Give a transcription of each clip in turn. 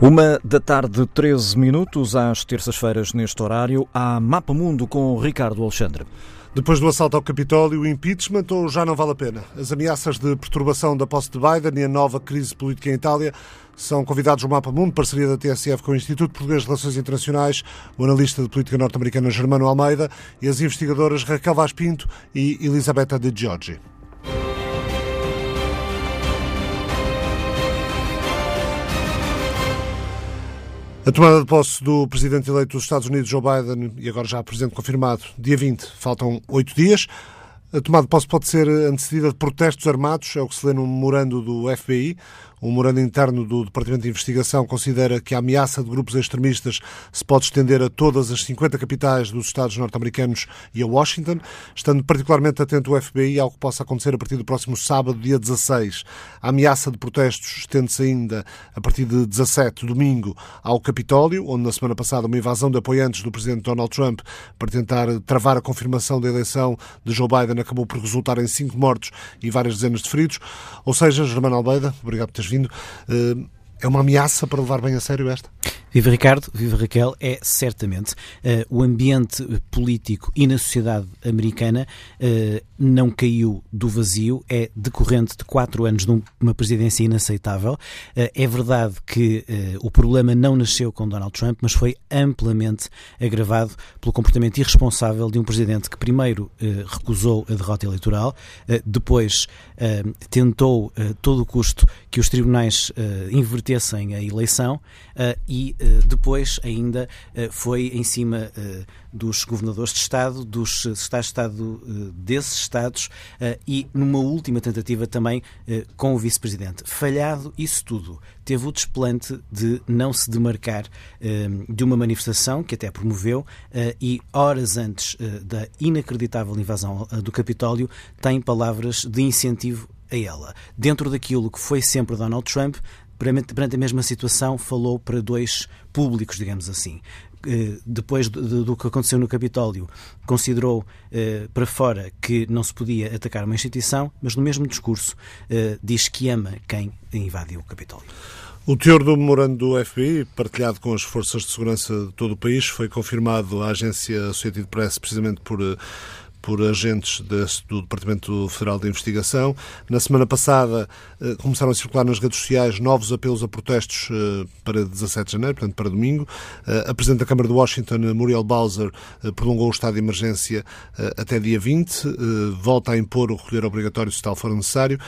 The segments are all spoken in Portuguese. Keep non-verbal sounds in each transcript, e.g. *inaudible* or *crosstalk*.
Uma da tarde, 13 minutos, às terças-feiras, neste horário, há Mapa Mundo com Ricardo Alexandre. Depois do assalto ao Capitólio, o impeachment ou já não vale a pena? As ameaças de perturbação da posse de Biden e a nova crise política em Itália são convidados no Mapa Mundo, parceria da TSF com o Instituto Português de Relações Internacionais, o analista de política norte-americana Germano Almeida e as investigadoras Raquel Vaz Pinto e Elisabetta De Giorgi. A tomada de posse do presidente eleito dos Estados Unidos, Joe Biden, e agora já presidente confirmado, dia 20, faltam oito dias. A tomada de posse pode ser antecedida de protestos armados, é o que se lê no memorando do FBI. Um memorando interno do Departamento de Investigação considera que a ameaça de grupos extremistas se pode estender a todas as 50 capitais dos Estados norte-americanos e a Washington, estando particularmente atento o FBI ao que possa acontecer a partir do próximo sábado, dia 16. A ameaça de protestos estende-se ainda a partir de 17, domingo, ao Capitólio, onde na semana passada uma invasão de apoiantes do presidente Donald Trump para tentar travar a confirmação da eleição de Joe Biden acabou por resultar em cinco mortos e várias dezenas de feridos. Ou seja, Germano Almeida, obrigado por teres vindo. Eh, é uma ameaça para levar bem a sério esta? Viva Ricardo, viva Raquel, é certamente uh, o ambiente político e na sociedade americana uh, não caiu do vazio, é decorrente de quatro anos de uma presidência inaceitável. Uh, é verdade que o problema não nasceu com Donald Trump, mas foi amplamente agravado pelo comportamento irresponsável de um presidente que primeiro recusou a derrota eleitoral, depois tentou a todo custo que os tribunais invertessem a eleição e depois ainda eh, foi em cima eh, dos governadores de Estado, dos Estados de Estado desses Estados e numa última tentativa também com o vice-presidente. Falhado isso tudo, teve o desplante de não se demarcar de uma manifestação que até promoveu e horas antes da inacreditável invasão do Capitólio tem palavras de incentivo a ela. Dentro daquilo que foi sempre Donald Trump, perante a mesma situação, falou para dois públicos, digamos assim. Eh, depois do que aconteceu no Capitólio, considerou eh, para fora que não se podia atacar uma instituição, mas no mesmo discurso eh, diz que ama quem invadiu o Capitólio. O teor do memorando do FBI, partilhado com as forças de segurança de todo o país, foi confirmado à agência Associated Press precisamente por por agentes desse, do Departamento Federal de Investigação. Na semana passada eh, começaram a circular nas redes sociais novos apelos a protestos eh, para 17 de janeiro, portanto para domingo. Eh, a Presidente da Câmara de Washington, Muriel Bowser, prolongou o estado de emergência até dia 20, volta a impor o recolher obrigatório se tal for necessário.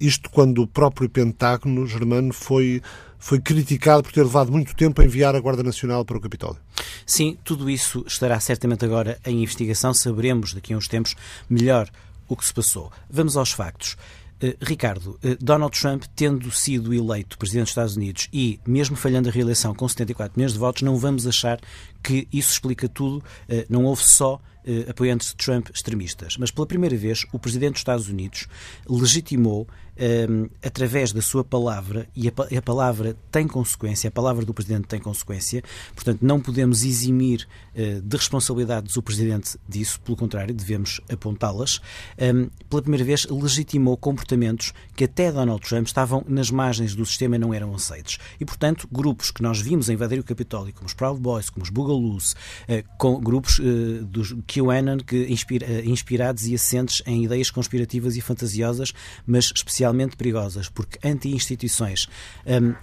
Isto quando o próprio Pentágono germano foi foi criticado por ter levado muito tempo a enviar a Guarda Nacional para o Capitólio. Sim, tudo isso estará certamente agora em investigação. Saberemos daqui a uns tempos melhor o que se passou. Vamos aos factos. Uh, Ricardo, uh, Donald Trump, tendo sido eleito Presidente dos Estados Unidos e mesmo falhando a reeleição com 74 milhões de votos, não vamos achar que isso explica tudo. Uh, não houve só apoiantes de Trump extremistas. Mas pela primeira vez, o Presidente dos Estados Unidos legitimou um, ehm, através da sua palavra, e a, a, palavra tem consequência, a palavra do Presidente tem consequência, portanto, não podemos eximir uh, de responsabilidades o Presidente disso, pelo contrário, devemos apontá-las. Um, ehm, pela primeira vez, legitimou comportamentos que até Donald Trump estavam nas margens do sistema e não eram aceitos. E, portanto, grupos que nós vimos invadir o Capitólio, como os Proud Boys, como os Boogaloo's, uh, com grupos uh, dos QAnon que inspira, inspirados e assentes em ideias conspirativas e fantasiosas, mas especialmente potencialmente perigosas, porque anti-instituições. Um,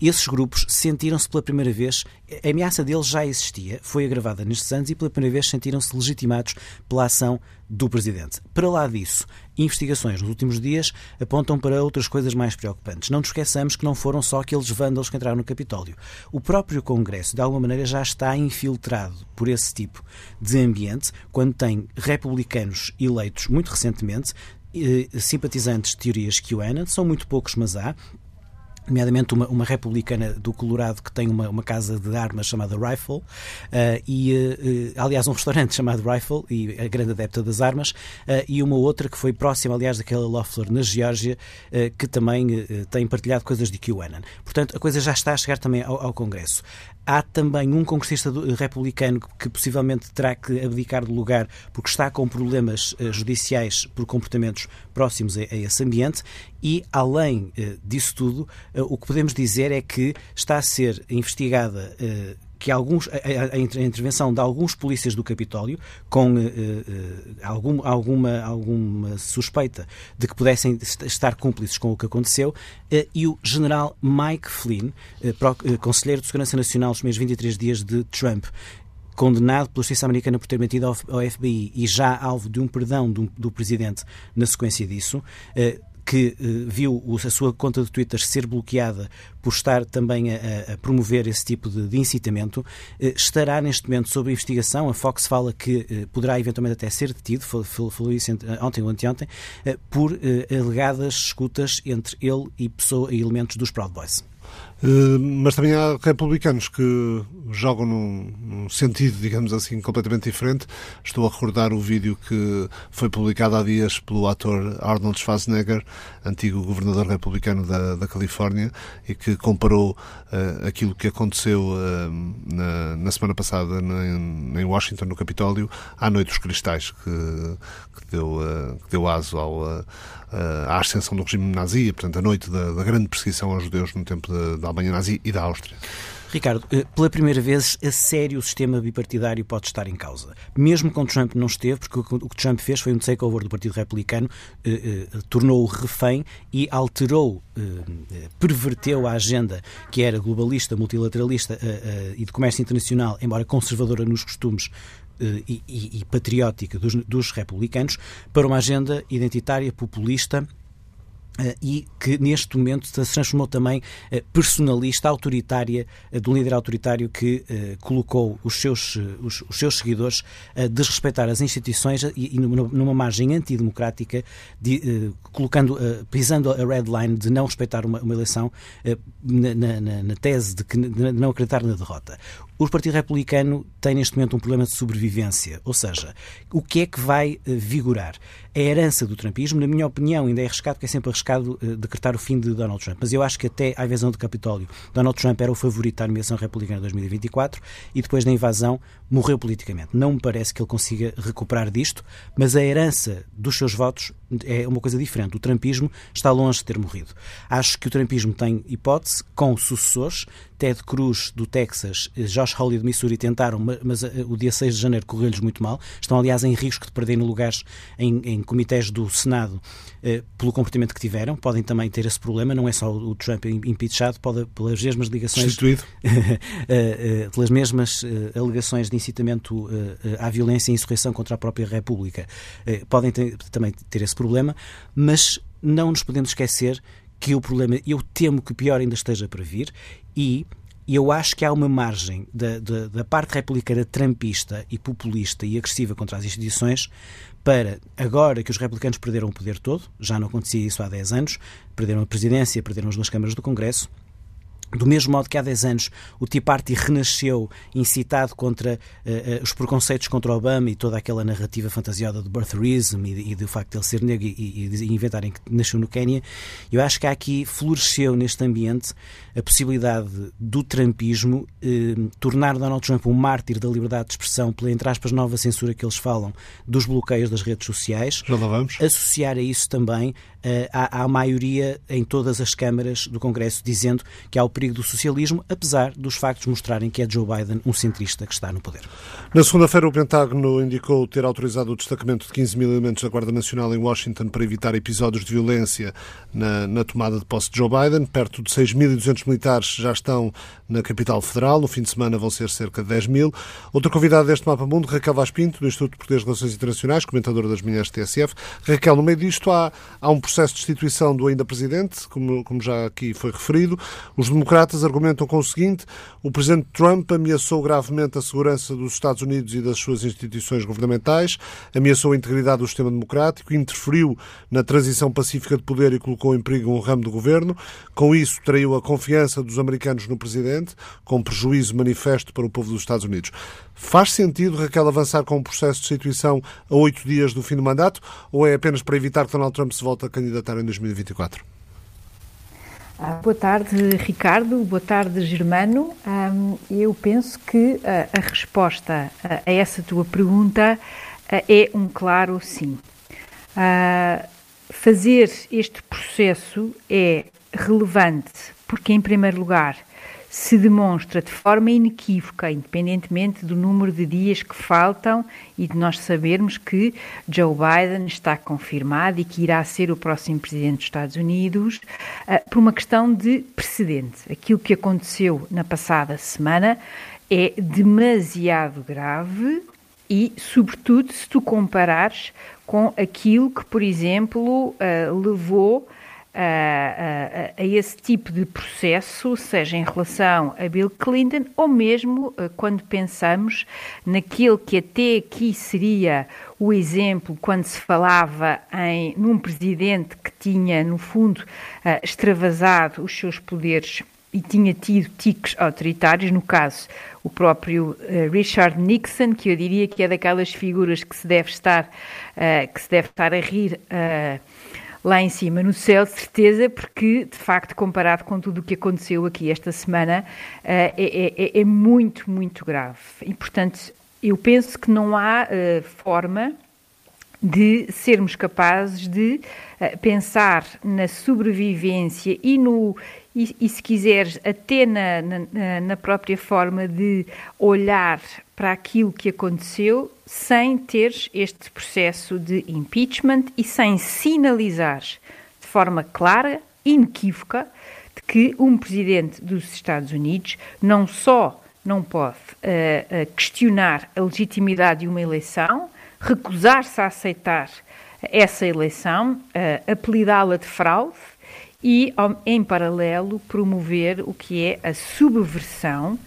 esses grupos sentiram-se pela primeira vez, a ameaça deles já existia, foi agravada nestes anos e pela primeira vez sentiram-se legitimados pela ação do Presidente. Para lá disso, investigações nos últimos dias apontam para outras coisas mais preocupantes. Não nos esqueçamos que não foram só aqueles vândalos que entraram no Capitólio. O próprio Congresso, de alguma maneira, já está infiltrado por esse tipo de ambiente, quando tem republicanos eleitos muito recentemente, simpatizantes de teorias QAnon, são muito poucos, mas há, nomeadamente uma, uma republicana do Colorado que tem uma, uma casa de armas chamada Rifle uh, e uh, aliás um *laughs* restaurante chamado Rifle e a grande adepta das armas uh, e uma outra que foi próxima aliás daquela Loeffler na Geórgia que também tem partilhado coisas de QAnon. Portanto, a coisa já está a chegar também ao, ao Congresso. Há também um congressista republicano que possivelmente terá que abdicar de lugar porque está com problemas judiciais por comportamentos próximos a, esse ambiente. E, além disso tudo, o que podemos dizer é que está a ser investigada que alguns, a, a, intervenção de alguns polícias do Capitólio, com uh, uh, algum, alguma, alguma suspeita de que pudessem estar cúmplices com o que aconteceu, uh, e o general Mike Flynn, pro, conselheiro de Segurança Nacional nos primeiros 23 dias de Trump, condenado pela justiça americana por ter metido ao, FBI e já alvo de um perdão do, do presidente na sequência disso que uh, viu a sua conta de Twitter ser bloqueada por estar também a, a promover esse tipo de, de incitamento, uh, estará neste momento sob investigação. A Fox fala que uh, poderá eventualmente até ser detido, falou, falou isso ontem ou anteontem, por alegadas escutas entre ele e, pessoa, e elementos dos Proud Boys. Eh, mas também há republicanos que jogam num, num, sentido, digamos assim, completamente diferente. Estou a recordar o vídeo que foi publicado há dias pelo ator Arnold Schwarzenegger, antigo governador republicano da, da Califórnia, e que comparou uh, aquilo que aconteceu uh, na, na, semana passada na, em Washington, no Capitólio, à Noite dos Cristais, que, que deu, uh, que deu aso ao à ascensão do regime nazi, portanto, a noite da, da grande perseguição aos judeus no tempo da Alemanha nazi e da Áustria. Ricardo, eh, pela primeira vez, a sério o sistema bipartidário pode estar em causa. Mesmo com Trump não esteve, porque o que Trump fez foi um takeover do Partido Republicano, eh, eh, tornou-o refém e alterou, eh, eh, perverteu a agenda que era globalista, multilateralista eh, e de comércio internacional, embora conservadora nos costumes e, e, e, patriótica dos, dos republicanos, para uma agenda identitária, populista e que neste momento se transformou também uh, personalista, autoritária, uh, de um líder autoritário que colocou os seus, os, os, seus seguidores a desrespeitar as instituições e, e numa, margem antidemocrática, de, colocando, pisando a red line de não respeitar uma, uma eleição na, na, na, tese de, que, de não acreditar na derrota. O Partido Republicano tem neste momento um problema de sobrevivência, ou seja, o que é que vai vigorar? A herança do Trumpismo, na minha opinião, ainda é arriscado, porque é sempre arriscado uh, decretar o fim de Donald Trump. Mas eu acho que até à invasão do Capitólio, Donald Trump era o favorito da nomeação republicana de 2024 e depois da invasão morreu politicamente. Não me parece que ele consiga recuperar disto, mas a herança dos seus votos é uma coisa diferente. O Trumpismo está longe de ter morrido. Acho que o Trumpismo tem hipótese, com sucessores, Ted Cruz, do Texas, Josh Hawley, do Missouri, tentaram, mas eh, o dia 6 de janeiro correu-lhes muito mal. Estão, aliás, em risco de perderem lugares em, em comitês do Senado pelo comportamento que tiveram. Podem também ter esse problema. Não é só o Trump impeachado, pode, pelas mesmas ligações. *laughs* Eh, eh, pelas mesmas eh, alegações de incitamento eh, à violência e insurreição contra a própria República. podem ter, também ter esse problema, mas não nos podemos esquecer que o problema, eu temo que pior ainda esteja para vir e eu acho que há uma margem da, da, da, parte republicana trampista e populista e agressiva contra as instituições para, agora que os republicanos perderam o poder todo, já não acontecia isso há 10 anos, perderam a presidência, perderam as duas câmaras do Congresso, do mesmo modo que há 10 anos o Tea Party renasceu incitado contra uh, uh, os preconceitos contra Obama e toda aquela narrativa fantasiosa do birtherism e, e do facto de ele ser negro e, e, e, inventarem que nasceu no Quênia, eu acho que aqui floresceu neste ambiente a possibilidade do trumpismo uh, tornar Donald Trump um mártir da liberdade de expressão pela, entre aspas, nova censura que eles falam dos bloqueios das redes sociais. Já lá vamos. Associar a isso também à, à maioria em todas as câmaras do Congresso dizendo que há o perigo do socialismo, apesar dos factos mostrarem que é Joe Biden um centrista que está no poder. Na segunda-feira, o Pentágono indicou ter autorizado o destacamento de 15 mil elementos da Guarda Nacional em Washington para evitar episódios de violência na, na tomada de posse de Joe Biden. Perto de 6.200 militares já estão na capital federal. No fim de semana vão ser cerca de 10 mil. Outra convidada deste Mapa Mundo, Raquel Vaz Pinto, do Instituto de Relações Internacionais, comentadora das manhãs TSF. Raquel, no meio disto há, há um processo de destituição do ainda presidente, como, como já aqui foi referido. Os democratas democratas argumentam com o seguinte: o presidente Trump ameaçou gravemente a segurança dos Estados Unidos e das suas instituições governamentais, ameaçou a integridade do sistema democrático, interferiu na transição pacífica de poder e colocou em perigo um ramo do governo. Com isso, traiu a confiança dos americanos no presidente, com prejuízo manifesto para o povo dos Estados Unidos. Faz sentido, Raquel, avançar com o processo de destituição a oito dias do fim do mandato ou é apenas para evitar que Donald Trump se volte a candidatar em 2024? Ah, boa tarde, Ricardo. Boa tarde, Germano. eu penso que a, resposta a, essa tua pergunta é um claro sim. fazer este processo é relevante porque, em primeiro lugar, se demonstra de forma inequívoca, independentemente do número de dias que faltam e de nós sabermos que Joe Biden está confirmado e que irá ser o próximo presidente dos Estados Unidos, uh, por uma questão de precedente. Aquilo que aconteceu na passada semana é demasiado grave e, sobretudo, se tu comparares com aquilo que, por exemplo, uh, levou a, a, esse tipo de processo, seja em relação a Bill Clinton ou mesmo uh, quando pensamos naquele que até aqui seria o exemplo quando se falava em num presidente que tinha, no fundo, uh, extravasado os seus poderes e tinha tido tiques autoritários, no caso o próprio uh, Richard Nixon, que eu diria que é daquelas figuras que se deve estar, que se deve estar a rir lá em cima no céu, de certeza, porque de facto, comparado com tudo o que aconteceu aqui esta semana, é, é, é muito, muito grave. E portanto, eu penso que não há forma de sermos capazes de uh, pensar na sobrevivência e no e, e se quiseres até na, na, na, própria forma de olhar para aquilo que aconteceu sem teres este processo de impeachment e sem sinalizar de forma clara, inequívoca, de que um presidente dos Estados Unidos não só não pode uh, questionar a legitimidade de uma eleição, recusar-se a aceitar essa eleição, uh, apelidá-la de fraude e, em paralelo, promover o que é a subversão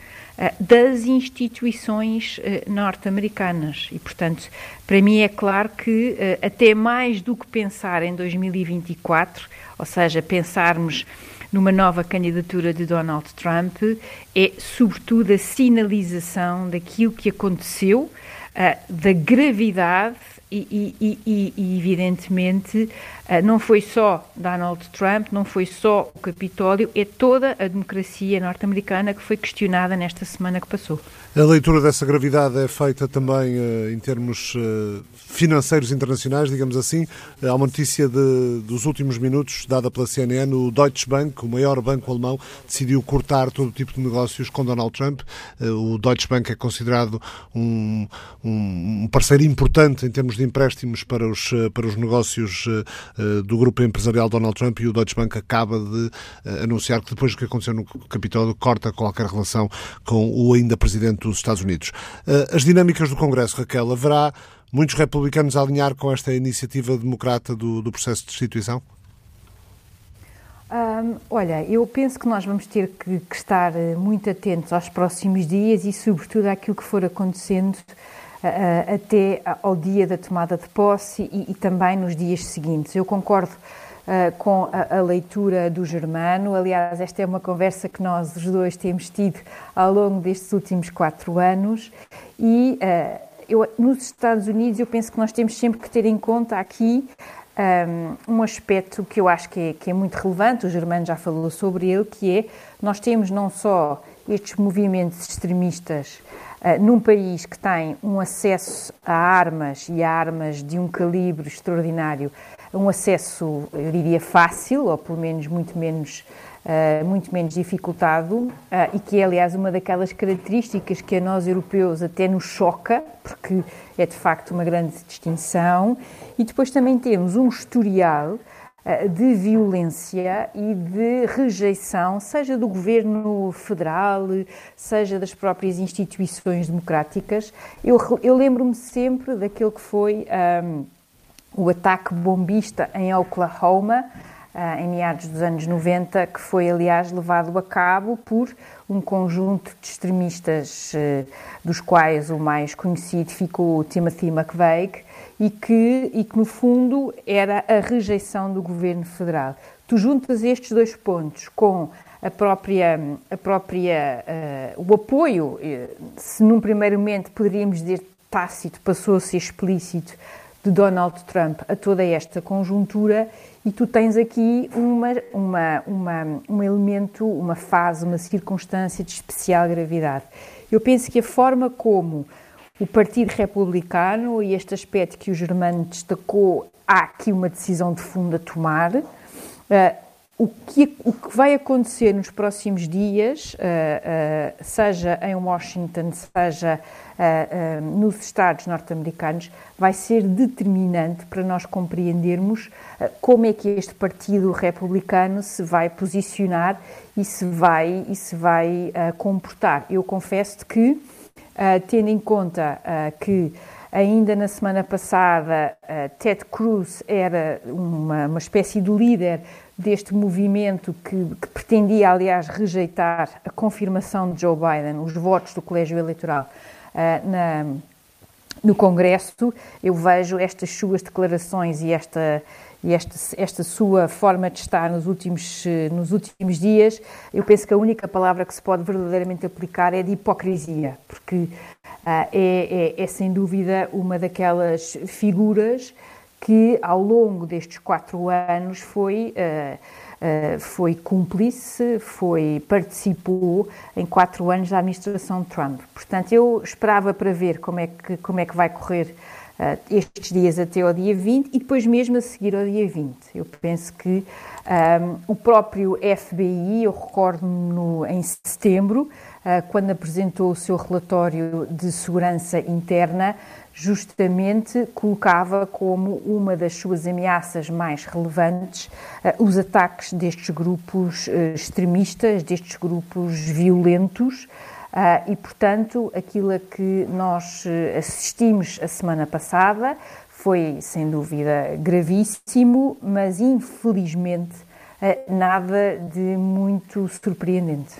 das instituições uh, norte-americanas. E, portanto, para mim é claro que, até mais do que pensar em 2024, ou seja, pensarmos numa nova candidatura de Donald Trump, é sobretudo a sinalização daquilo que aconteceu da gravidade e, e, e, e, evidentemente, uh, não foi só Donald Trump, não foi só o Capitólio, é toda a democracia norte-americana que foi questionada nesta semana que passou. A leitura dessa gravidade é feita também uh, em termos uh, financeiros internacionais, digamos assim. Há uma notícia de, dos últimos minutos dada pela CNN. O Deutsche Bank, o maior banco alemão, decidiu cortar todo tipo de negócios com Donald Trump. O Deutsche Bank é considerado um, um parceiro importante em termos de empréstimos para os, para os negócios do grupo empresarial Donald Trump e o Deutsche Bank acaba de anunciar que depois do que aconteceu no Capitólio corta qualquer relação com o ainda presidente dos Estados Unidos. Eh, as dinâmicas do Congresso, Raquel, haverá muitos republicanos a alinhar com esta iniciativa democrata do, do processo de destituição? Olha, eu penso que nós vamos ter que, que, estar eh, muito atentos aos próximos dias e, sobretudo, àquilo que for acontecendo até ao dia da tomada de posse e, e, também nos dias seguintes. Eu concordo uh, com a, a, leitura do Germano. Aliás, esta é uma conversa que nós os dois temos tido ao longo destes últimos quatro anos e uh, eu, nos Estados Unidos eu penso que nós temos sempre que ter em conta aqui um, um aspecto que eu acho que é, que é muito relevante, o Germano já falou sobre ele, que é nós temos não só estes movimentos extremistas num país que tem um acesso a armas e a armas de um calibre extraordinário um acesso, eu diria, fácil, ou pelo menos muito menos, uh, muito menos dificultado, uh, e que é, aliás, uma daquelas características que a nós europeus até nos choca, porque é de facto uma grande distinção. E depois também temos um historial de violência e de rejeição, seja do governo federal, seja das próprias instituições democráticas. Eu, eu lembro-me sempre daquele que foi. Um, o ataque bombista em Oklahoma, em meados dos anos 90, que foi, aliás, levado a cabo por um conjunto de extremistas, uh, dos quais o mais conhecido ficou Timothy McVeigh, e que, e que, no fundo, era a rejeição do governo federal. Tu juntas estes dois pontos com a própria, a própria uh, o apoio, se num primeiro momento poderíamos dizer tácito, passou a ser explícito, de Donald Trump a toda esta conjuntura e tu tens aqui uma, uma, uma, um elemento, uma fase, uma circunstância de especial gravidade. Eu penso que a forma como o Partido Republicano, e este aspecto que o Germano destacou, há aqui uma decisão de fundo a tomar. Uh, o que, o que vai acontecer nos próximos dias, uh, uh, seja em Washington, seja uh, nos Estados norte-americanos, vai ser determinante para nós compreendermos como é que este partido republicano se vai posicionar e se vai, e se vai comportar. Eu confesso que, tendo em conta que Ainda na semana passada, Ted Cruz era uma, uma espécie de líder deste movimento que, que, pretendia, aliás, rejeitar a confirmação de Joe Biden, os votos do colégio eleitoral uh, na, no Congresso, eu vejo estas suas declarações e esta e esta, esta sua forma de estar nos últimos, nos últimos dias, eu penso que a única palavra que se pode verdadeiramente aplicar é de hipocrisia, porque uh, é, é, é, sem dúvida uma daquelas figuras que ao longo destes quatro anos foi, uh, uh, foi cúmplice, foi, participou em quatro anos da administração de Trump. Portanto, eu esperava para ver como é que, como é que vai correr uh, estes dias até ao dia 20 e depois mesmo a seguir ao dia 20. Eu penso que um, o próprio FBI, eu recordo-me em setembro, quando apresentou o seu relatório de segurança interna, justamente colocava como uma das suas ameaças mais relevantes uh, os ataques destes grupos uh, extremistas, destes grupos violentos. Uh, e, portanto, aquilo a que nós assistimos a semana passada foi, sem dúvida, gravíssimo, mas infelizmente nada de muito surpreendente.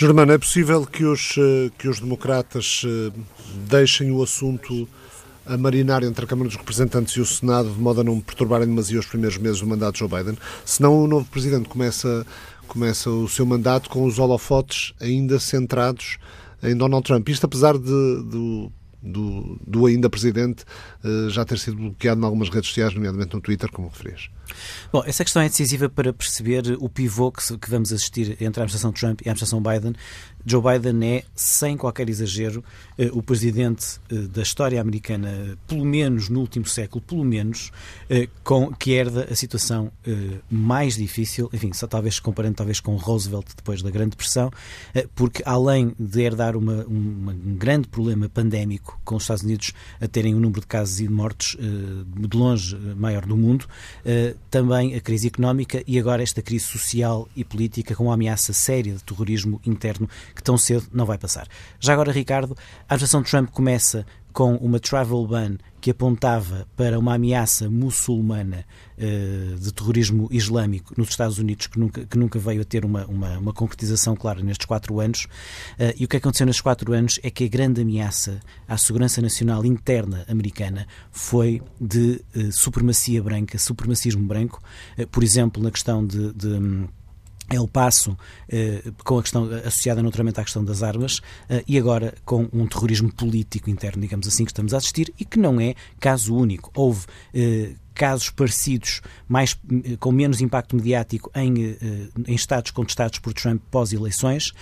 Germano, é possível que os, eh, que os democratas eh, deixem o assunto a marinar entre a Câmara dos Representantes e o Senado de modo a não perturbarem demasiado os primeiros meses do mandato de Joe Biden? Senão o novo Presidente começa, começa o seu mandato com os holofotes ainda centrados em Donald Trump. Isto apesar de, do do, do ainda presidente uh, já ter sido bloqueado em algumas redes sociais, nomeadamente no Twitter, como referias. Bom, essa questão é decisiva para perceber o pivô que, que vamos assistir entre a administração Trump e a administração Biden. Joe Biden é, sem qualquer exagero, eh, o presidente eh, da história americana, pelo menos no último século, pelo menos, com, que herda a situação mais difícil, enfim, só talvez comparando talvez com Roosevelt depois da Grande Depressão, porque além de herdar uma, uma, um grande problema pandémico com os Estados Unidos a terem um número de casos e de mortes eh, de longe eh, maior do mundo, eh, também a crise económica e agora esta crise social e política com uma ameaça séria de terrorismo interno que tão cedo não vai passar. Já agora, Ricardo, a administração Trump começa com uma travel ban que apontava para uma ameaça muçulmana uh, de terrorismo islâmico nos Estados Unidos, que nunca, que nunca veio a ter uma, uma, uma concretização clara nestes quatro anos. Uh, e o que aconteceu nestes quatro anos é que a grande ameaça à segurança nacional interna americana foi de uh, supremacia branca, supremacismo branco, por exemplo, na questão de, de El Paso, eh, com a questão associada naturalmente à questão das armas, eh, e agora com um terrorismo político interno, digamos assim, que estamos a assistir e que não é caso único. Houve eh, casos parecidos, mais, com menos impacto mediático, em, em estados contestados por Trump pós-eleições,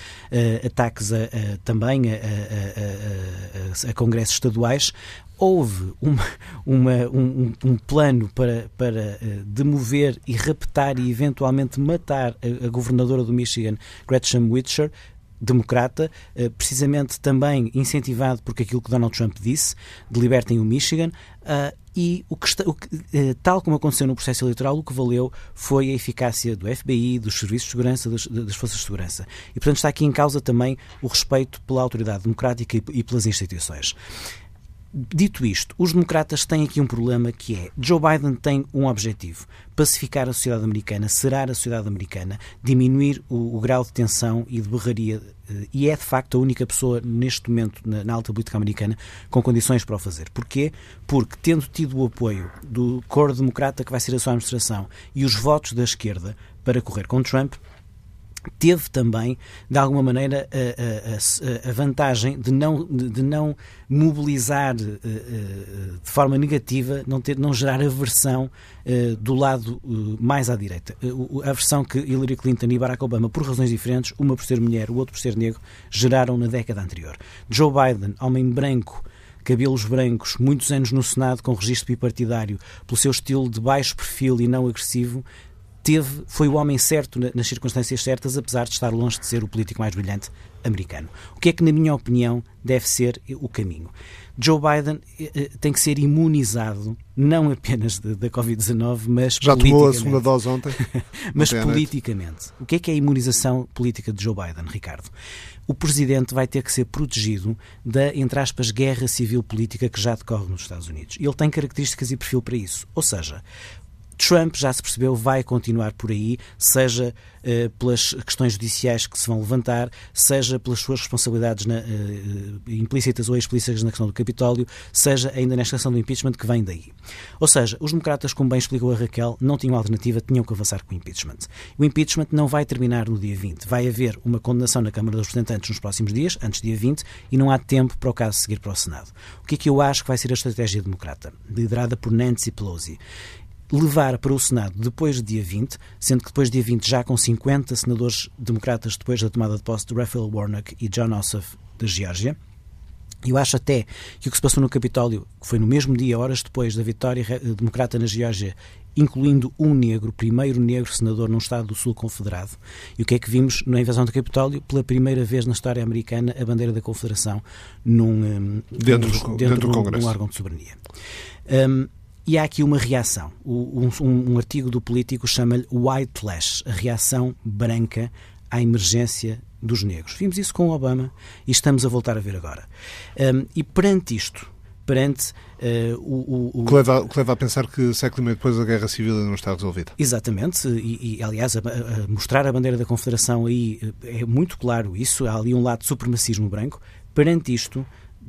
ataques a, a, também a, a, congressos estaduais houve uma, uma, um, um, plano para, para uh, demover e raptar e eventualmente matar a, a governadora do Michigan, Gretchen Whitcher, democrata, uh, precisamente também incentivado por aquilo que Donald Trump disse, de libertem o Michigan, uh, e o que está, o que, tal como aconteceu no processo eleitoral, o que valeu foi a eficácia do FBI, dos serviços de segurança, das, das forças de segurança. E, portanto, está aqui em causa também o respeito pela autoridade democrática e, e pelas instituições. Dito isto, os democratas têm aqui um problema que é Joe Biden tem um objetivo: pacificar a sociedade americana, serar a sociedade americana, diminuir o, o grau de tensão e de berraria, eh, e é de facto a única pessoa neste momento na, na, alta política americana com condições para o fazer. Porquê? Porque, tendo tido o apoio do coro democrata que vai ser a sua administração e os votos da esquerda para correr com Trump, teve também, de alguma maneira, a, a, a vantagem de não, de, não mobilizar uh, uh, de forma negativa, não, ter, não gerar aversão uh, do lado mais à direita. a aversão que Hillary Clinton e Barack Obama, por razões diferentes, uma por ser mulher, o outro por ser negro, geraram na década anterior. Joe Biden, homem branco, cabelos brancos, muitos anos no Senado com registro bipartidário, pelo seu estilo de baixo perfil e não agressivo, teve, foi o homem certo nas circunstâncias certas, apesar de estar longe de ser o político mais brilhante americano. O que é que, na minha opinião, deve ser o caminho? Joe Biden eh, eh, tem que ser imunizado, não apenas da Covid-19, mas Já tomou a segunda dose ontem? *laughs* mas ontem politicamente. O que é que é a imunização política de Joe Biden, Ricardo? O presidente vai ter que ser protegido da, entre aspas, guerra civil política que já decorre nos Estados Unidos. E ele tem características e perfil para isso. Ou seja, Trump, já se percebeu, vai continuar por aí, seja uh, pelas questões judiciais que se vão levantar, seja pelas suas responsabilidades na, uh, implícitas ou explícitas na questão do Capitólio, seja ainda nesta questão do impeachment que vem daí. Ou seja, os democratas, como bem explicou a Raquel, não tinham alternativa, tinham que avançar com o impeachment. O impeachment não vai terminar no dia 20. Vai haver uma condenação na Câmara dos Representantes nos próximos dias, antes do dia 20, e não há tempo para o caso seguir para o Senado. O que é que eu acho que vai ser a estratégia democrata, liderada por Nancy Pelosi? Levar para o Senado depois de dia 20, sendo que depois de dia 20 já com 50 senadores democratas depois da tomada de posse de Raphael Warnock e John Ossoff da Geórgia. Eu acho até que o que se passou no Capitólio, que foi no mesmo dia, horas depois da vitória democrata na Geórgia, incluindo um negro, primeiro negro senador num Estado do Sul confederado. E o que é que vimos na invasão do Capitólio? Pela primeira vez na história americana, a bandeira da Confederação num, hum, dentro, num, dentro, dentro do Congresso. num órgão de soberania. Um, e há aqui uma reação. Um, um, um artigo do Político chama-lhe White Flash, a reação branca à emergência dos negros. Vimos isso com Obama e estamos a voltar a ver agora. Um, e perante isto, perante uh, o, o, o... Que, leva, que leva a pensar que século e meio depois a guerra civil ainda não está resolvida. Exatamente, e, e aliás, a, a mostrar a bandeira da Confederação aí eh, é muito claro isso, há ali um lado de supremacismo branco. Perante isto,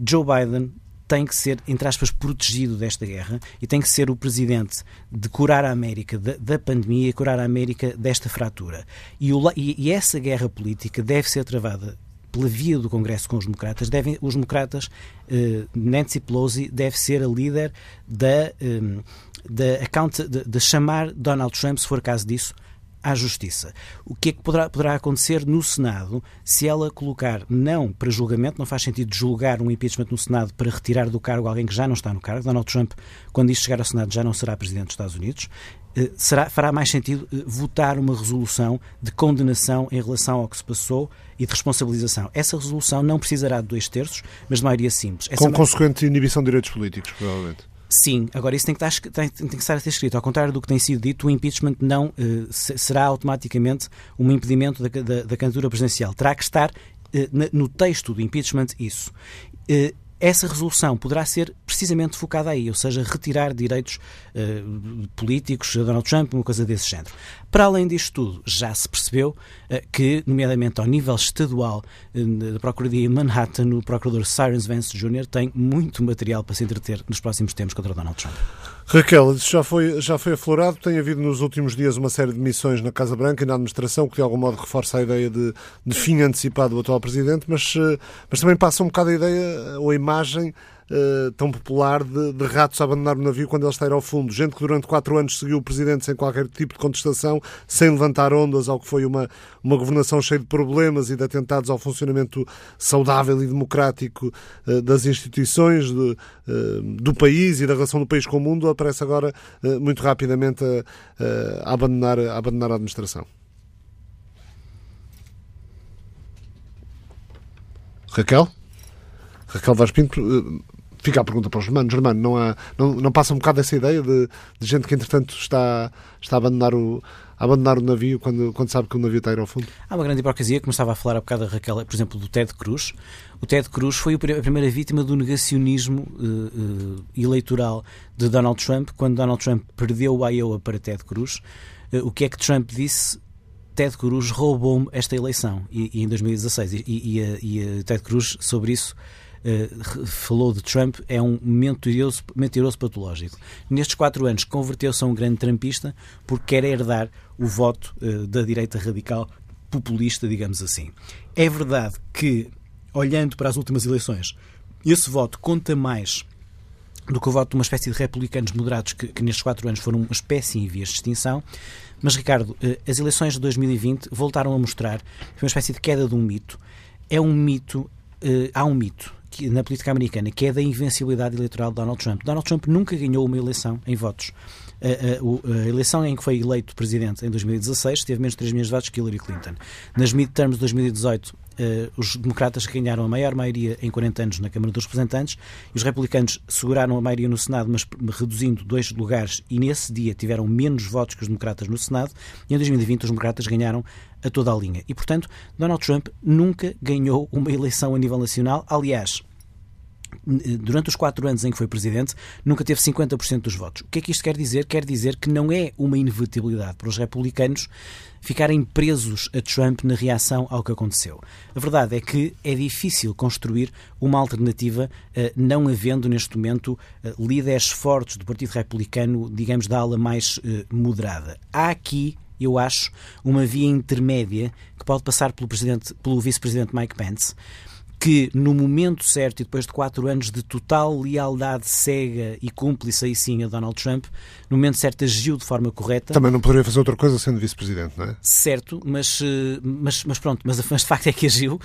Joe Biden tem que ser, entre aspas, protegido desta guerra e tem que ser o presidente de curar a América da, da pandemia e curar a América desta fratura. E, o, e, e essa guerra política deve ser travada pela via do Congresso com os democratas, devem, os democratas, eh, Nancy Pelosi deve ser a líder da, eh, da account, de, de, chamar Donald Trump, se for caso disso, à Justiça. O que é que poderá, poderá acontecer no Senado se ela colocar não para julgamento, não faz sentido julgar um impeachment no Senado para retirar do cargo alguém que já não está no cargo. Donald Trump, quando isto chegar ao Senado, já não será Presidente dos Estados Unidos. Eh, será, fará mais sentido eh, votar uma resolução de condenação em relação ao que se passou e de responsabilização. Essa resolução não precisará de dois terços, mas de maioria simples. Essa Com consequente inibição de direitos políticos, provavelmente. Sim, agora isso tem que, estar, tem, tem que estar a ser escrito. Ao contrário do que tem sido dito, o impeachment não uh, será automaticamente um impedimento da, da, da candidatura presidencial. Terá que estar uh, no texto do impeachment isso. Uh, essa resolução poderá ser precisamente focada aí, ou seja, retirar direitos uh, políticos a Donald Trump, uma coisa desse género. Para além disto tudo, já se percebeu uh, que, nomeadamente ao nível estadual uh, da Procuradoria em Manhattan, o procurador Cyrus Vance Jr. tem muito material para se entreter nos próximos tempos contra Donald Trump. Raquel, isso já foi, já foi aflorado. Tem havido nos últimos dias uma série de missões na Casa Branca e na administração que de algum modo reforça a ideia de, de fim antecipado do atual presidente, mas, mas também passa um bocado a ideia ou a imagem uh, tão popular de, de, ratos a abandonar o navio quando ele está a ir ao fundo. Gente que durante quatro anos seguiu o presidente sem qualquer tipo de contestação, sem levantar ondas ao que foi uma, uma governação cheia de problemas e de atentados ao funcionamento saudável e democrático uh, das instituições de, uh, do país e da relação do país com o mundo, aparece agora muito rapidamente a, a, abandonar, a abandonar a administração. Raquel? Raquel Vaz Pinto, fica a pergunta para o Germano. Germano, não, há, não, não passa um bocado essa ideia de, de gente que, entretanto, está, está a abandonar o, a abandonar o navio quando, quando sabe que o navio está a ir ao fundo? Há uma grande hipocrisia, como estava a falar há bocado a Raquel, por exemplo, do Ted Cruz. O Ted Cruz foi a primeira vítima do negacionismo uh, uh, eleitoral de Donald Trump, quando Donald Trump perdeu o Iowa para Ted Cruz. Uh, o que é que Trump disse? Ted Cruz roubou-me esta eleição, e, e em 2016. E, e, e, Ted Cruz, sobre isso, uh, falou de Trump é um mentiroso, mentiroso patológico. Nestes quatro anos converteu-se a um grande trampista porque quer herdar o voto uh, da direita radical populista, digamos assim. É verdade que, olhando para as últimas eleições, esse voto conta mais do que o voto de uma espécie de republicanos moderados que, que, nestes quatro anos foram uma espécie em vias de extinção. Mas, Ricardo, eh, as eleições de 2020 voltaram a mostrar uma espécie de queda de um mito. É um mito, há um mito que, na política americana, que é da invencibilidade eleitoral de Donald Trump. Donald Trump nunca ganhou uma eleição em votos a, a, a, eleição em que foi eleito presidente em 2016 teve menos de 3 milhões de votos que Hillary Clinton. Nas midterms de 2018, uh, os democratas ganharam a maior maioria em 40 anos na Câmara dos Representantes e os republicanos seguraram a maioria no Senado, mas reduzindo dois lugares e nesse dia tiveram menos votos que os democratas no Senado e em 2020 os democratas ganharam a toda a linha. E, portanto, Donald Trump nunca ganhou uma eleição a nível nacional. Aliás, durante os quatro anos em que foi presidente, nunca teve 50% dos votos. O que é que isto quer dizer? Quer dizer que não é uma inevitabilidade para os republicanos ficarem presos a Trump na reação ao que aconteceu. A verdade é que é difícil construir uma alternativa, eh, não havendo neste momento eh, líderes fortes do Partido Republicano, digamos, da ala mais eh, moderada. Há aqui eu acho, uma via intermédia que pode passar pelo, pelo vice-presidente Mike Pence, que no momento certo e depois de quatro anos de total lealdade cega e cúmplice aí sim a Donald Trump, no momento certo agiu de forma correta. Também não poderia fazer outra coisa sendo vice-presidente, não é? Certo, mas, eh, mas, mas pronto, mas, mas de facto é que agiu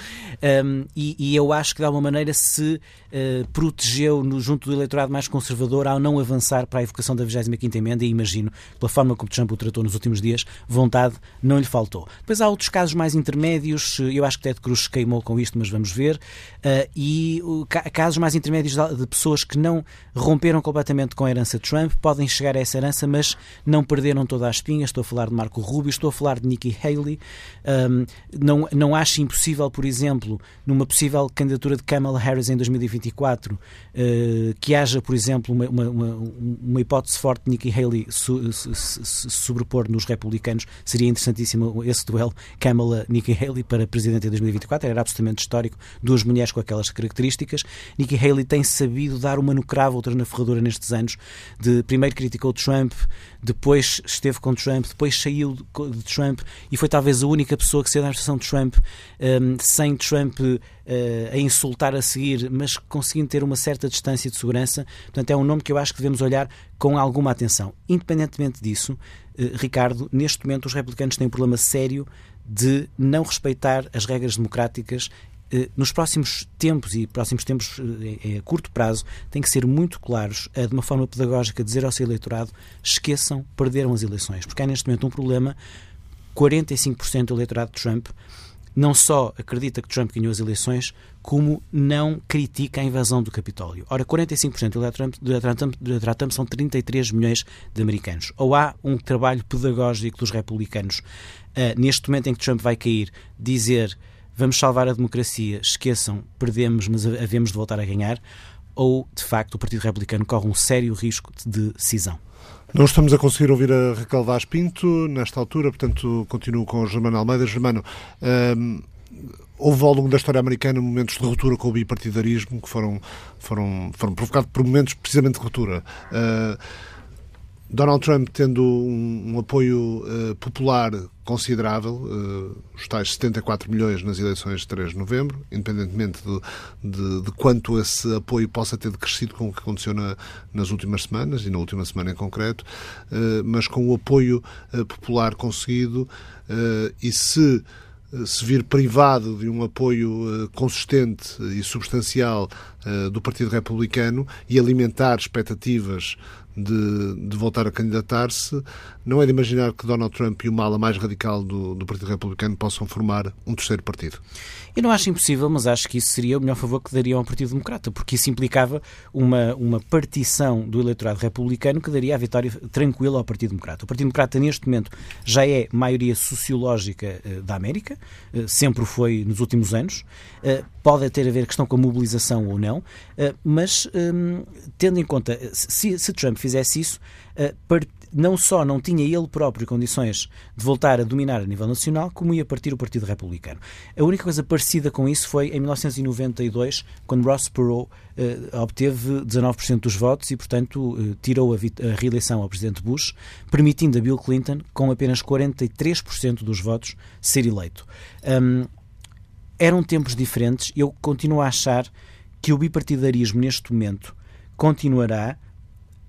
um, e, e, eu acho que de alguma maneira se uh, protegeu no, junto do eleitorado mais conservador ao não avançar para a evocação da 25ª emenda e imagino, pela forma como Trump o tratou nos últimos dias, vontade não lhe faltou. Depois há outros casos mais intermédios, eu acho que Ted Cruz queimou com isto, mas vamos ver, uh, e uh, casos mais intermédios de pessoas que não romperam completamente com a herança de Trump podem chegar a essa herança, mas não perderam toda a espinha. Estou a falar de Marco Rubio, estou a falar de Nikki Haley. Um, não, não acho impossível, por exemplo, numa possível candidatura de Kamala Harris em 2024, uh, que haja, por exemplo, uma, uma, uma hipótese forte de Nikki Haley su, su, su, sobrepor nos republicanos. Seria interessantíssimo esse duelo Kamala-Nikki Haley para presidente em 2024. Era absolutamente histórico. Duas mulheres com aquelas características. Nikki Haley tem sabido dar uma no cravo, outra na ferradura nestes anos. De primeiro criticou Trump, depois esteve com Trump, depois saiu de Trump e foi talvez a única pessoa que saiu da administração de Trump um, sem Trump uh, a insultar a seguir, mas conseguindo ter uma certa distância de segurança. Portanto, é um nome que eu acho que devemos olhar com alguma atenção. Independentemente disso, uh, Ricardo, neste momento os republicanos têm um problema sério de não respeitar as regras democráticas eh, nos próximos tempos e próximos tempos eh, a curto prazo têm que ser muito claros de uma forma pedagógica dizer ao seu eleitorado esqueçam, perderam as eleições porque há neste momento um problema 45% do eleitorado de Trump não só acredita que Trump ganhou as eleições, como não critica a invasão do Capitólio. Ora, 45% do eleitorado Trump são 33 milhões de americanos. Ou há um trabalho pedagógico dos republicanos, uh, neste momento em que Trump vai cair, dizer vamos salvar a democracia, esqueçam, perdemos, mas havemos de voltar a ganhar, ou, de facto, o Partido Republicano corre um sério risco de cisão? Não estamos a conseguir ouvir a Raquel Vaz Pinto nesta altura, portanto continuo com o Germano Almeida. Germano, hum, houve ao longo da história americana momentos de ruptura com o bipartidarismo que foram, foram, foram provocados por momentos precisamente de ruptura. Uh, Donald Trump tendo um, um apoio uh, popular considerável, uh, os tais 74 milhões nas eleições de 3 de novembro, independentemente de, de, de quanto esse apoio possa ter decrescido com o que aconteceu na, nas últimas semanas, e na última semana em concreto, uh, mas com o apoio popular conseguido, e se se vir privado de um apoio consistente e substancial do Partido Republicano e alimentar expectativas de, de voltar a candidatar-se, não é de imaginar que Donald Trump e o mala mais radical do, do Partido Republicano possam formar um terceiro partido. Eu não acho impossível, mas acho que isso seria o melhor favor que daria ao Partido Democrata, porque isso implicava uma, uma partição do eleitorado republicano que daria a vitória tranquila ao Partido Democrata. O Partido Democrata, neste momento, já é maioria sociológica uh, da América, uh, sempre foi nos últimos anos. Uh, pode ter a ver questão com a mobilização ou não, mas um, tendo em conta, se, se Trump fizesse isso, não só não tinha ele próprio condições de voltar a dominar a nível nacional, como ia partir o Partido Republicano. A única coisa parecida com isso foi em 1992, quando Ross Perot uh, obteve 19% dos votos e, portanto, uh, tirou a, a, reeleição ao Presidente Bush, permitindo a Bill Clinton, com apenas 43% dos votos, ser eleito. Um, eram tempos diferentes. Eu continuo a achar que o bipartidarismo, neste momento, continuará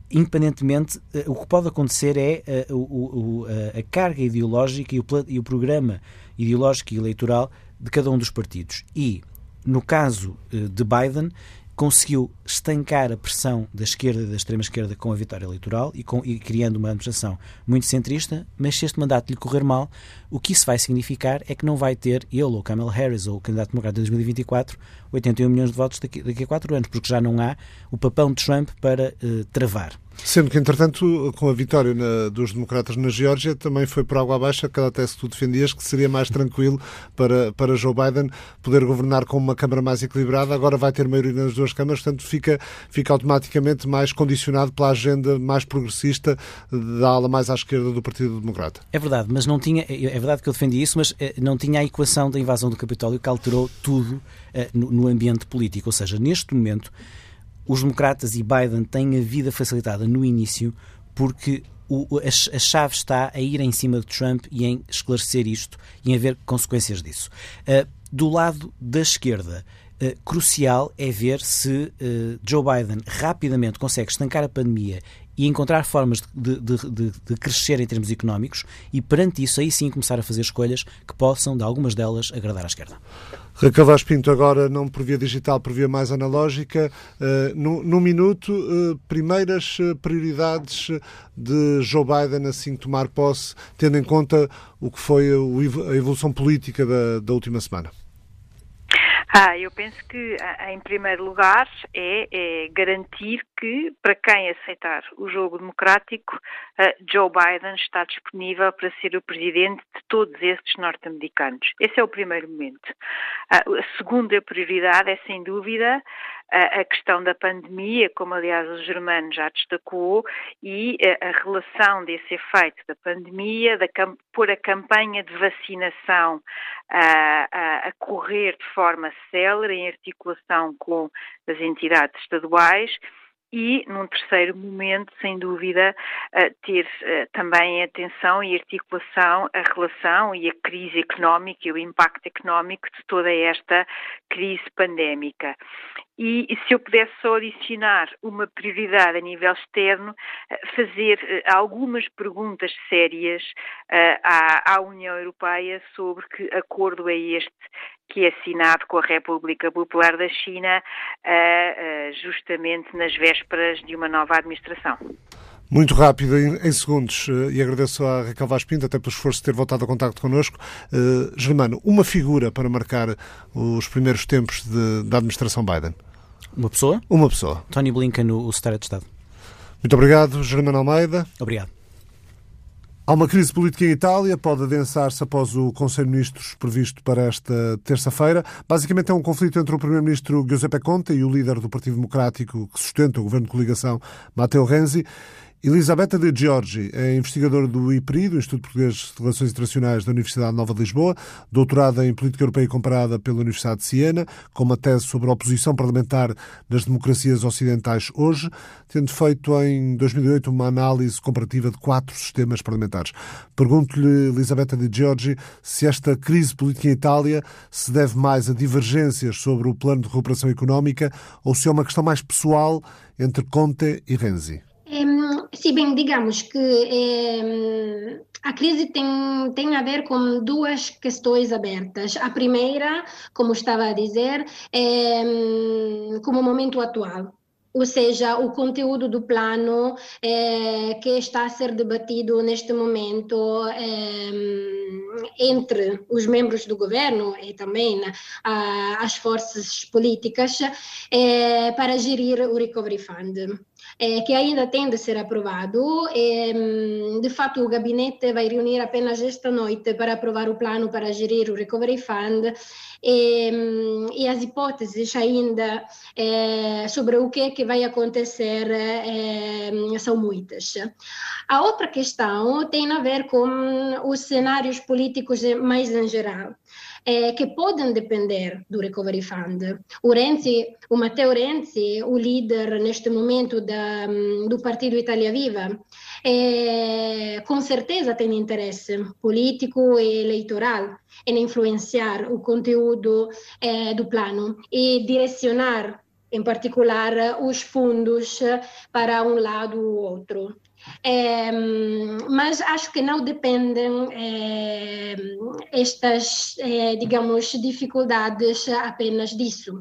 independentemente, uh, o que pode acontecer é uh, o, o, a carga ideológica e o, e o programa ideológico e eleitoral de cada um dos partidos. E, no caso de Biden, conseguiu estancar a pressão da esquerda e da extrema-esquerda com a vitória eleitoral e, com, e, criando uma administração muito centrista, mas se este mandato lhe correr mal, o que isso vai significar é que não vai ter ele ou Kamala Harris ou o candidato democrata de 2024 81 milhões de votos daqui, daqui a quatro anos, porque já não há o papão de Trump para uh, travar. Sendo que, entretanto, com a vitória na, dos democratas na Geórgia, também foi por água abaixo aquela tese que tu defendias, que seria mais tranquilo para, para Joe Biden poder governar com uma Câmara mais equilibrada. Agora vai ter maioria nas duas câmaras, portanto, fica, fica automaticamente mais condicionado pela agenda mais progressista da ala mais à esquerda do Partido Democrata. É verdade, mas não tinha. É, é verdade que eu defendi isso, mas eh, não tinha a equação da invasão do Capitólio que alterou tudo no, no ambiente político. Ou seja, neste momento os democratas e Biden têm a vida facilitada no início porque o, a, a, chave está a ir em cima de Trump e em esclarecer isto e em haver consequências disso. Uh, do lado da esquerda, uh, crucial é ver se uh, Joe Biden rapidamente consegue estancar a pandemia e encontrar formas de, de, de, de, crescer em termos económicos e, perante isso, aí sim começar a fazer escolhas que possam, de algumas delas, agradar à esquerda. Raquel Vaz Pinto, agora não por via digital, por via mais analógica. Uh, no, minuto, uh, primeiras uh, prioridades de Joe Biden assim tomar posse, tendo em conta o que foi a evolução política da, da última semana. Ah, eu penso que, em primeiro lugar, é, é, garantir que, para quem aceitar o jogo democrático, uh, Joe Biden está disponível para ser o presidente de todos estes norte-americanos. Esse é o primeiro momento. Uh, a segunda prioridade é, sem dúvida, a, questão da pandemia, como aliás o Germano já destacou, e a, relação desse efeito da pandemia, da, pôr a campanha de vacinação a, a, a correr de forma célere, em articulação com as entidades estaduais, e, num terceiro momento, sem dúvida, ter também atenção e articulação a relação e a crise económica e o impacto económico de toda esta crise pandémica. E, se eu pudesse só adicionar uma prioridade a nível externo, eh, fazer eh, algumas perguntas sérias uh, à, à, União Europeia sobre que acordo é este que é assinado com a República Popular da China, justamente nas vésperas de uma nova administração. Muito rápido, em, segundos, e agradeço à Raquel Vaz Pinto até pelo esforço de ter voltado a contato connosco. Uh, Germano, uma figura para marcar os primeiros tempos de, da administração Biden? Uma pessoa? Uma pessoa. Tony Blinken, o secretário de Estado. Muito obrigado, Germano Almeida. Obrigado. Há uma crise política em Itália, pode adensar-se após o Conselho de Ministros previsto para esta terça-feira. Basicamente é um conflito entre o Primeiro-Ministro Giuseppe Conte e o líder do Partido Democrático que sustenta o governo de coligação, Matteo Renzi. Elisabetta de Giorgi é investigadora do IPRI, do Instituto Português de Relações Internacionais da Universidade Nova de Lisboa, doutorada em Política Europeia Comparada pela Universidade de Siena, com uma tese sobre a oposição parlamentar nas democracias ocidentais hoje, tendo feito em 2008 uma análise comparativa de quatro sistemas parlamentares. Pergunto-lhe, Elisabetta de Giorgi, se esta crise política em Itália se deve mais a divergências sobre o plano de recuperação económica ou se é uma questão mais pessoal entre Conte e Renzi. Sim, bem, digamos que é, a crise tem, tem a ver com duas questões abertas. A primeira, como estava a dizer, é como o momento atual ou seja, o conteúdo do plano é, que está a ser debatido neste momento é, entre os membros do governo e também a, as forças políticas é, para gerir o Recovery Fund é, que ainda tem de ser aprovado. E, de fato, o gabinete vai reunir apenas esta noite para aprovar o plano para gerir o Recovery Fund e, e as hipóteses ainda é, sobre o que é que vai acontecer é, são muitas. A outra questão tem a ver com os cenários políticos mais em geral eh, podem depender do Recovery Fund. O Renzi, o Matteo Renzi, o líder neste momento da, do Partido Italia Viva, eh, com certeza tem interesse político e eleitoral em influenciar o conteúdo eh, do plano e direcionar em particular os fundos para um lado ou outro. É, mas acho que não dependem é, estas, é, digamos, dificuldades apenas disso.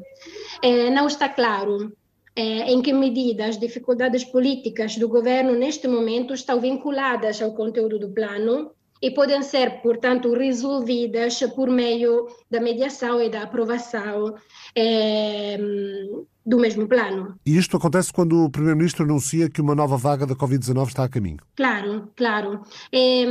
não está claro em que medida as dificuldades políticas do governo neste momento estão vinculadas ao conteúdo do plano e podem ser, portanto, resolvidas por meio da mediação e da aprovação é, do mesmo plano. E isto acontece quando o Primeiro-Ministro anuncia que uma nova vaga da Covid-19 está a caminho? Claro, claro. É,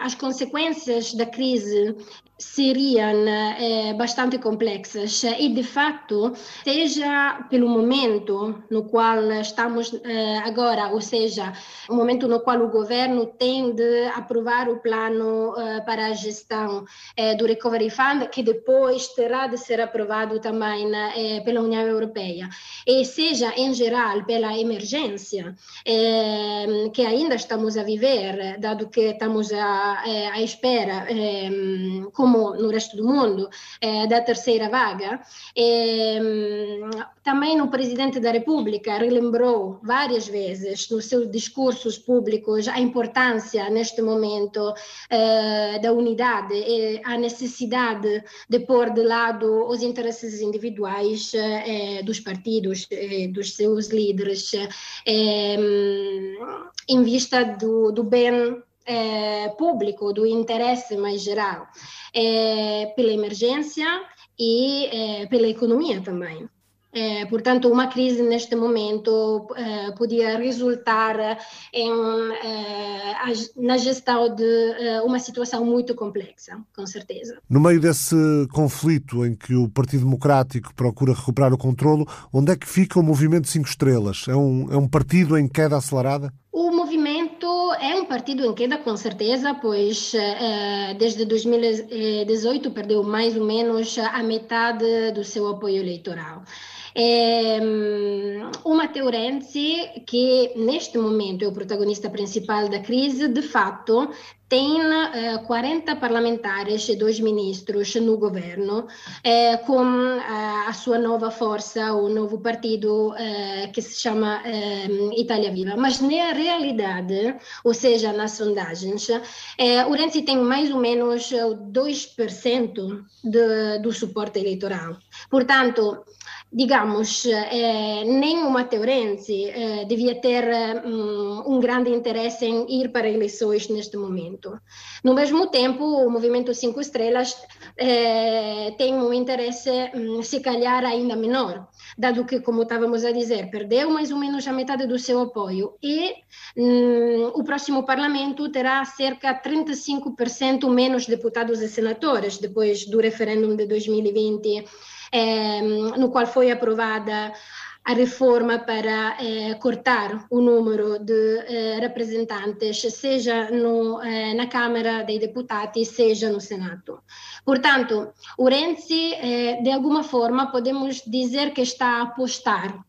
as consequências da crise seriam eh, bastante complexas e, de fato, seja pelo momento no qual estamos eh, agora, ou seja, o momento no qual o governo tem de aprovar o plano eh, para a gestão do Recovery Fund, que depois terá de ser aprovado também eh, pela União Europeia, e seja, em geral, pela emergência eh, que ainda estamos a viver, dado que estamos à, à espera, com como no resto do mundo, eh, da terceira vaga. E, também o presidente da República relembrou várias vezes nos seus discursos públicos a importância neste momento eh, da unidade e a necessidade de pôr de lado os interesses individuais eh, dos partidos, eh, dos seus líderes, eh, em vista do, do bem é, público, do interesse mais geral, pela emergência e pela economia também. É, portanto, uma crise neste momento é, podia resultar em, é, na gestão de uma situação muito complexa, com certeza. No meio desse conflito em que o Partido Democrático procura recuperar o controlo, onde é que fica o Movimento Cinco Estrelas? É um, é um partido em queda acelerada? O movimento é um partido em queda, com certeza, pois desde 2018 perdeu mais ou menos a metade do seu apoio eleitoral. É, o Matteo Renzi, que neste momento é o protagonista principal da crise, de fato tem eh, 40 parlamentares e dois ministros no governo, eh, com eh, a sua nova força, o novo partido eh, que se chama eh, Itália Viva. Mas na realidade, ou seja, nas sondagens, eh, o Renzi tem mais ou menos 2% de, do suporte eleitoral. Portanto, digamos, eh, nem o Matteo Renzi eh, devia ter um, um, grande interesse em ir para eleições neste momento. No mesmo tempo, o Movimento Cinco Estrelas eh, tem um interesse, um, se calhar, ainda menor, dado que, como estávamos a dizer, perdeu mais ou menos a metade do seu apoio e um, o próximo Parlamento terá cerca de 35% menos deputados e senadores depois do referendo de 2020 eh, no qual foi aprovada a reforma para eh, cortar o número de eh, representantes, seja no, eh, na Câmara dei Deputati, seja no Senato. Portanto, o Renzi, eh, de alguma forma, podemos dizer que está a apostar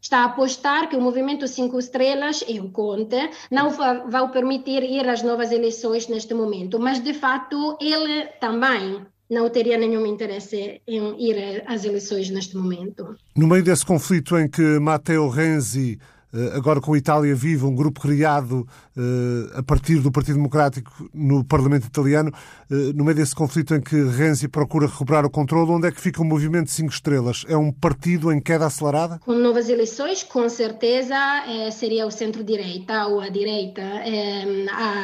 está a apostar que o Movimento Cinco Estrelas e o Conte não vão permitir ir às novas eleições neste momento, mas de fato ele também não teria nenhum interesse em ir às eleições neste momento. No meio desse conflito em que Matteo Renzi, eh, agora com a Itália Viva, um grupo criado eh, a partir do Partido Democrático no Parlamento Italiano, eh, no meio desse conflito em que Renzi procura recuperar o controle, onde é que fica o Movimento Cinco Estrelas? É um partido em queda acelerada? Com novas eleições, com certeza seria o centro-direita ou a direita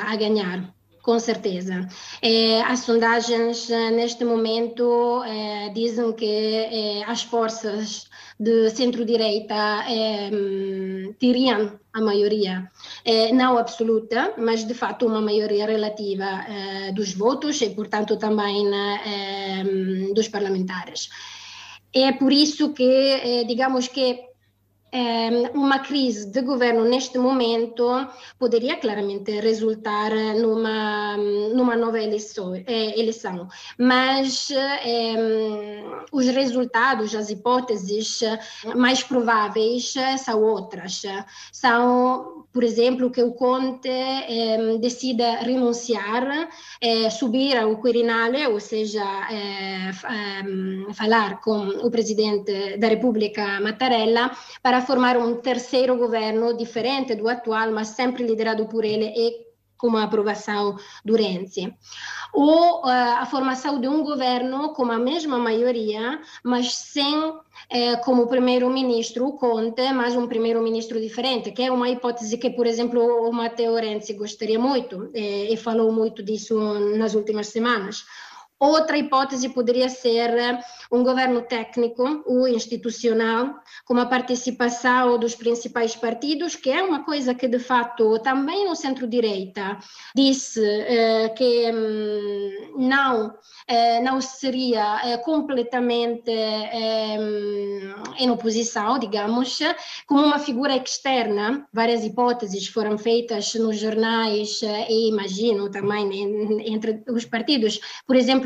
a ganhar com certeza. É, as sondagens eh, neste momento é, dizem que é, as forças de centro-direita teriam a maioria, não absoluta, mas de fato uma maioria relativa dos votos e, portanto, também dos parlamentares. É por isso que, digamos que uma crise de governo neste momento poderia claramente resultar numa, numa nova eleição, eh, eleição. mas ehm, os resultados, as hipóteses mais prováveis são outras. São, por exemplo, que o Conte ehm, decida renunciar, eh, subir ao Quirinale, ou seja, eh, falar com o presidente da República Mattarella para formar um terceiro governo diferente do atual, mas sempre liderado por ele e com a aprovação do Renzi. Ou uh, a formação de um governo com a mesma maioria, mas sem eh, como primeiro-ministro Conte, mas um primeiro-ministro diferente, que é uma hipótese que, por exemplo, o Matteo Renzi gostaria muito eh, e falou muito disso nas últimas semanas. Outra hipótese poderia ser eh, um governo técnico ou institucional, com a participação dos principais partidos, que é uma coisa que, de fato, também no centro-direita disse eh, que hum, não, eh, não seria eh, completamente eh, em oposição, digamos, como uma figura externa. Várias hipóteses foram feitas nos jornais eh, e imagino também entre os partidos. Por exemplo,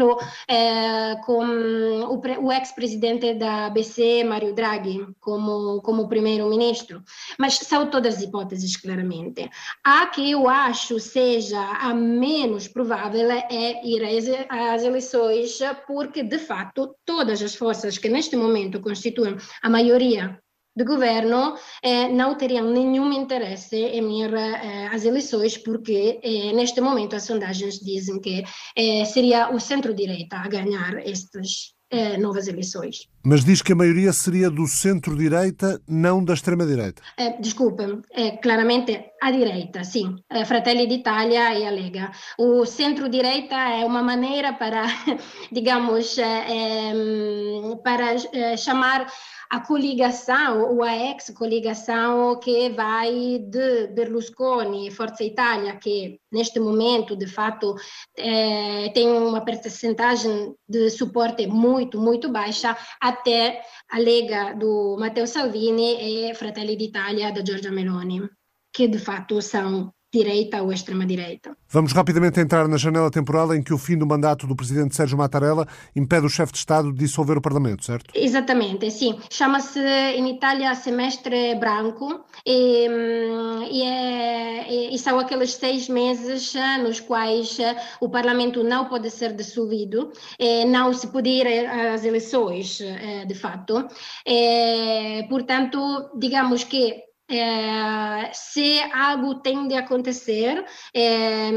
eh, com o, o ex-presidente da BCE, Mário Draghi, como, como primeiro-ministro. Mas são todas hipóteses, claramente. A que eu acho seja a menos provável é ir às eleições, porque, de fato, todas as forças que neste momento constituem a maioria de governo eh, não teriam nenhum interesse em ir eh, às eleições, porque eh, neste momento as sondagens dizem que eh, seria o centro-direita a ganhar estas eh, novas eleições. Mas diz que a maioria seria do centro-direita, não da extrema-direita. Eh, desculpe, claramente a direita, sim. Fratelli d'Italia e a Lega. O centro-direita é uma maneira para, *laughs* digamos, para chamar a coligação, ou a ex-coligação que vai de Berlusconi e Forza Itália, que neste momento, de fato, é, tem uma percentagem de suporte muito, muito baixa, até a Lega do Matteo Salvini e Fratelli d'Italia da Giorgia Meloni, que de fato são direita ou extrema-direita. Vamos rapidamente entrar na janela temporal em que o fim do mandato do presidente Sérgio Mattarella impede o chefe de Estado de dissolver o Parlamento, certo? Exatamente, sim. Chama-se em Itália semestre branco e, hum, e, é, e, são aqueles seis meses eh, nos quais eh, o Parlamento não pode ser dissolvido, não se pode ir às eleições, eh, de fato. Portanto, digamos que é, se algo tende a acontecer, é,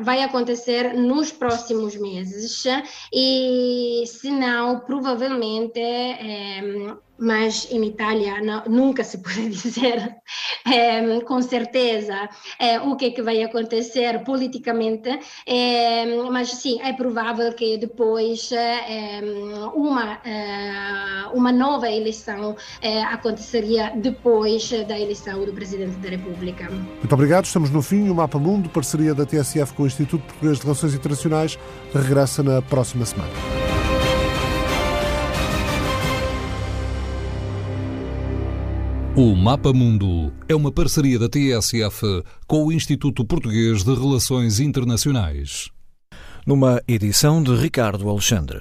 vai acontecer nos próximos meses, e se não, provavelmente é, mas em Itália não, nunca se pode *laughs* dizer é, com certeza é, o que, é que vai acontecer politicamente, mas sim, é provável que depois uma, uma nova eleição aconteceria depois da eleição do Presidente da República. Muito obrigado, estamos no fim. O Mapa Mundo, parceria da TSF com o Instituto Português de Relações Internacionais, regressa na próxima semana. O Mapa Mundo é uma parceria da TSF com o Instituto Português de Relações Internacionais. Numa edição de Ricardo Alexandre.